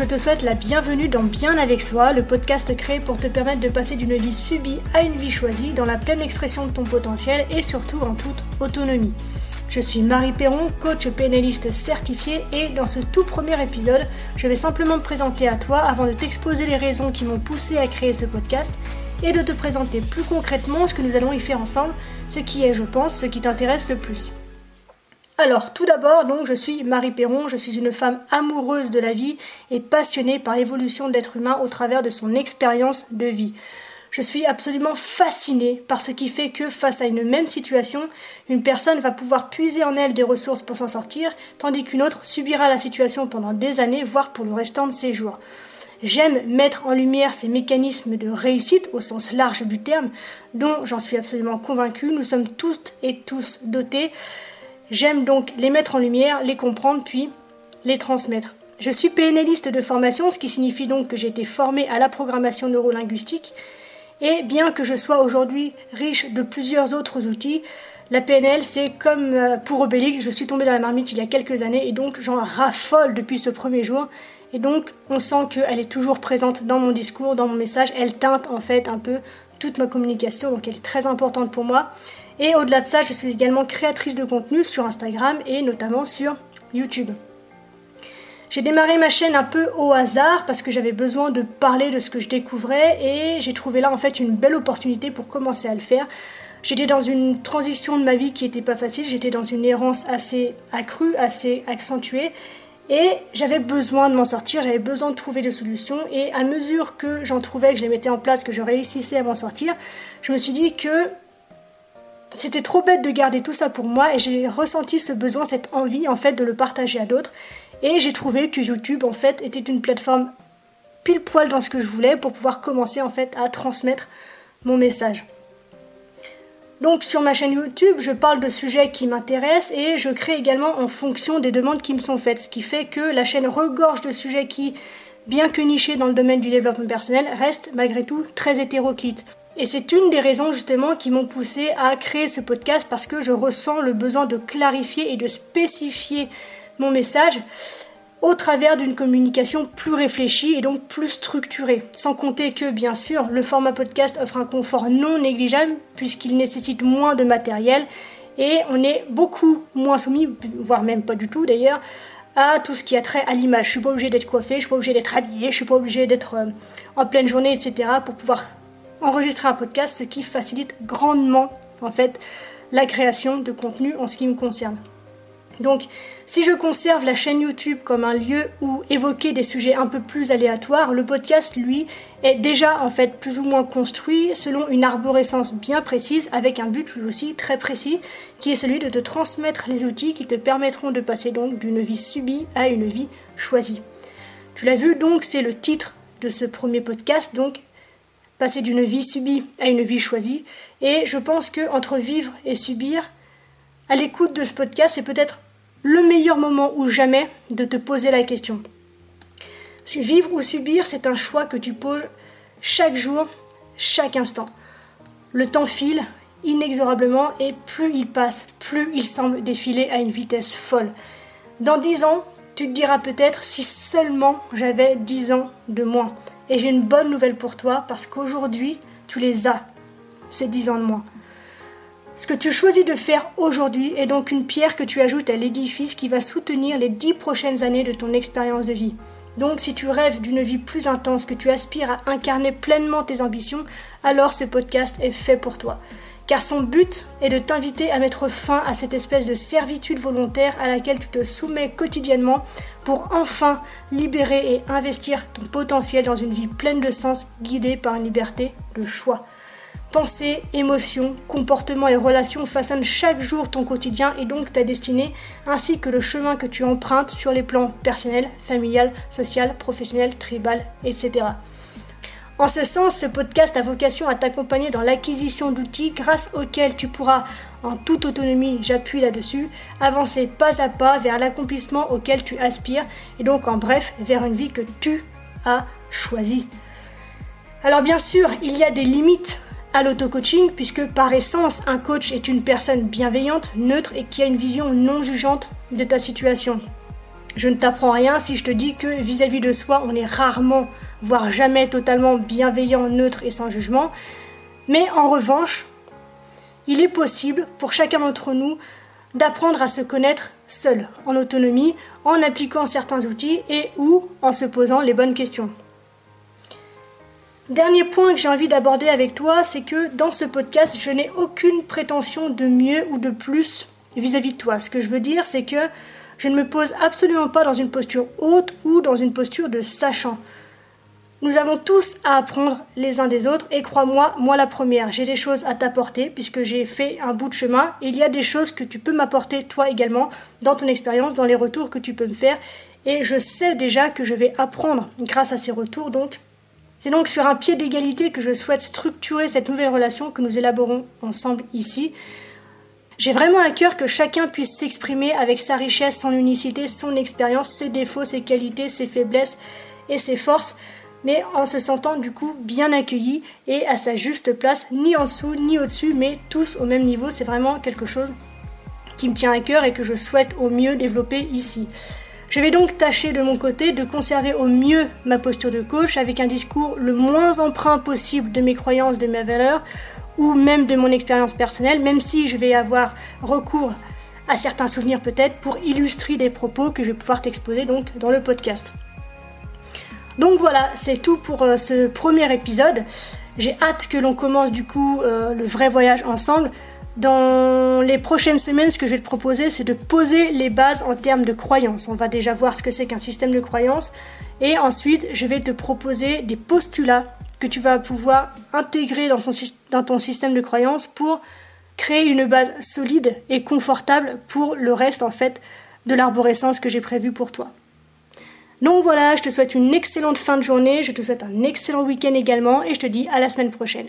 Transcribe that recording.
je te souhaite la bienvenue dans Bien avec soi, le podcast créé pour te permettre de passer d'une vie subie à une vie choisie dans la pleine expression de ton potentiel et surtout en toute autonomie. Je suis Marie Perron, coach pénaliste certifié et dans ce tout premier épisode, je vais simplement me présenter à toi avant de t'exposer les raisons qui m'ont poussé à créer ce podcast et de te présenter plus concrètement ce que nous allons y faire ensemble, ce qui est, je pense, ce qui t'intéresse le plus. Alors, tout d'abord, donc, je suis Marie Perron, je suis une femme amoureuse de la vie et passionnée par l'évolution de l'être humain au travers de son expérience de vie. Je suis absolument fascinée par ce qui fait que, face à une même situation, une personne va pouvoir puiser en elle des ressources pour s'en sortir, tandis qu'une autre subira la situation pendant des années, voire pour le restant de ses jours. J'aime mettre en lumière ces mécanismes de réussite au sens large du terme, dont j'en suis absolument convaincue, nous sommes toutes et tous dotés J'aime donc les mettre en lumière, les comprendre, puis les transmettre. Je suis PNListe de formation, ce qui signifie donc que j'ai été formée à la programmation neurolinguistique. Et bien que je sois aujourd'hui riche de plusieurs autres outils, la PNL, c'est comme euh, pour Obélix, je suis tombée dans la marmite il y a quelques années et donc j'en raffole depuis ce premier jour. Et donc on sent qu'elle est toujours présente dans mon discours, dans mon message. Elle teinte en fait un peu toute ma communication, donc elle est très importante pour moi. Et au-delà de ça, je suis également créatrice de contenu sur Instagram et notamment sur YouTube. J'ai démarré ma chaîne un peu au hasard parce que j'avais besoin de parler de ce que je découvrais et j'ai trouvé là en fait une belle opportunité pour commencer à le faire. J'étais dans une transition de ma vie qui n'était pas facile, j'étais dans une errance assez accrue, assez accentuée et j'avais besoin de m'en sortir, j'avais besoin de trouver des solutions et à mesure que j'en trouvais, que je les mettais en place, que je réussissais à m'en sortir, je me suis dit que c'était trop bête de garder tout ça pour moi et j'ai ressenti ce besoin, cette envie en fait de le partager à d'autres. Et j'ai trouvé que YouTube en fait était une plateforme pile poil dans ce que je voulais pour pouvoir commencer en fait à transmettre mon message. Donc sur ma chaîne YouTube, je parle de sujets qui m'intéressent et je crée également en fonction des demandes qui me sont faites, ce qui fait que la chaîne regorge de sujets qui, bien que nichés dans le domaine du développement personnel, restent malgré tout très hétéroclites. Et c'est une des raisons justement qui m'ont poussé à créer ce podcast parce que je ressens le besoin de clarifier et de spécifier mon message au travers d'une communication plus réfléchie et donc plus structurée. Sans compter que, bien sûr, le format podcast offre un confort non négligeable puisqu'il nécessite moins de matériel et on est beaucoup moins soumis, voire même pas du tout d'ailleurs, à tout ce qui a trait à l'image. Je suis pas obligé d'être coiffé, je suis pas obligé d'être habillé, je suis pas obligé d'être euh, en pleine journée, etc. pour pouvoir enregistrer un podcast, ce qui facilite grandement en fait la création de contenu en ce qui me concerne. Donc, si je conserve la chaîne YouTube comme un lieu où évoquer des sujets un peu plus aléatoires, le podcast, lui, est déjà en fait plus ou moins construit selon une arborescence bien précise, avec un but lui aussi très précis, qui est celui de te transmettre les outils qui te permettront de passer donc d'une vie subie à une vie choisie. Tu l'as vu donc, c'est le titre de ce premier podcast, passer d'une vie subie à une vie choisie. Et je pense que entre vivre et subir, à l'écoute de ce podcast, c'est peut-être le meilleur moment ou jamais de te poser la question. Vivre ou subir, c'est un choix que tu poses chaque jour, chaque instant. Le temps file inexorablement et plus il passe, plus il semble défiler à une vitesse folle. Dans dix ans, tu te diras peut-être si seulement j'avais dix ans de moins. Et j'ai une bonne nouvelle pour toi parce qu'aujourd'hui, tu les as, ces dix ans de moins. Ce que tu choisis de faire aujourd'hui est donc une pierre que tu ajoutes à l'édifice qui va soutenir les dix prochaines années de ton expérience de vie. Donc si tu rêves d'une vie plus intense, que tu aspires à incarner pleinement tes ambitions, alors ce podcast est fait pour toi car son but est de t'inviter à mettre fin à cette espèce de servitude volontaire à laquelle tu te soumets quotidiennement pour enfin libérer et investir ton potentiel dans une vie pleine de sens guidée par une liberté de choix. Pensée, émotions, comportements et relations façonnent chaque jour ton quotidien et donc ta destinée, ainsi que le chemin que tu empruntes sur les plans personnel, familial, social, professionnel, tribal, etc. En ce sens, ce podcast a vocation à t'accompagner dans l'acquisition d'outils grâce auxquels tu pourras, en toute autonomie, j'appuie là-dessus, avancer pas à pas vers l'accomplissement auquel tu aspires et donc en bref vers une vie que tu as choisie. Alors bien sûr, il y a des limites à l'auto-coaching puisque par essence, un coach est une personne bienveillante, neutre et qui a une vision non jugeante de ta situation. Je ne t'apprends rien si je te dis que vis-à-vis de soi, on est rarement, voire jamais totalement bienveillant, neutre et sans jugement. Mais en revanche, il est possible pour chacun d'entre nous d'apprendre à se connaître seul, en autonomie, en appliquant certains outils et ou en se posant les bonnes questions. Dernier point que j'ai envie d'aborder avec toi, c'est que dans ce podcast, je n'ai aucune prétention de mieux ou de plus vis-à-vis de toi. Ce que je veux dire, c'est que je ne me pose absolument pas dans une posture haute ou dans une posture de sachant. Nous avons tous à apprendre les uns des autres et crois-moi, moi la première, j'ai des choses à t'apporter puisque j'ai fait un bout de chemin. Il y a des choses que tu peux m'apporter toi également dans ton expérience, dans les retours que tu peux me faire. Et je sais déjà que je vais apprendre grâce à ces retours donc. C'est donc sur un pied d'égalité que je souhaite structurer cette nouvelle relation que nous élaborons ensemble ici. J'ai vraiment à cœur que chacun puisse s'exprimer avec sa richesse, son unicité, son expérience, ses défauts, ses qualités, ses faiblesses et ses forces mais en se sentant du coup bien accueilli et à sa juste place, ni en dessous ni au-dessus, mais tous au même niveau. C'est vraiment quelque chose qui me tient à cœur et que je souhaite au mieux développer ici. Je vais donc tâcher de mon côté de conserver au mieux ma posture de coach avec un discours le moins emprunt possible de mes croyances, de mes valeurs ou même de mon expérience personnelle, même si je vais avoir recours à certains souvenirs peut-être pour illustrer des propos que je vais pouvoir t'exposer donc dans le podcast. Donc voilà, c'est tout pour euh, ce premier épisode. J'ai hâte que l'on commence du coup euh, le vrai voyage ensemble. Dans les prochaines semaines, ce que je vais te proposer, c'est de poser les bases en termes de croyances. On va déjà voir ce que c'est qu'un système de croyances. Et ensuite, je vais te proposer des postulats que tu vas pouvoir intégrer dans, ton système de croyances pour créer une base solide et confortable pour le reste en fait de l'arborescence que j'ai prévu pour toi. Donc voilà, je te souhaite une excellente fin de journée, je te souhaite un excellent week-end également et je te dis à la semaine prochaine.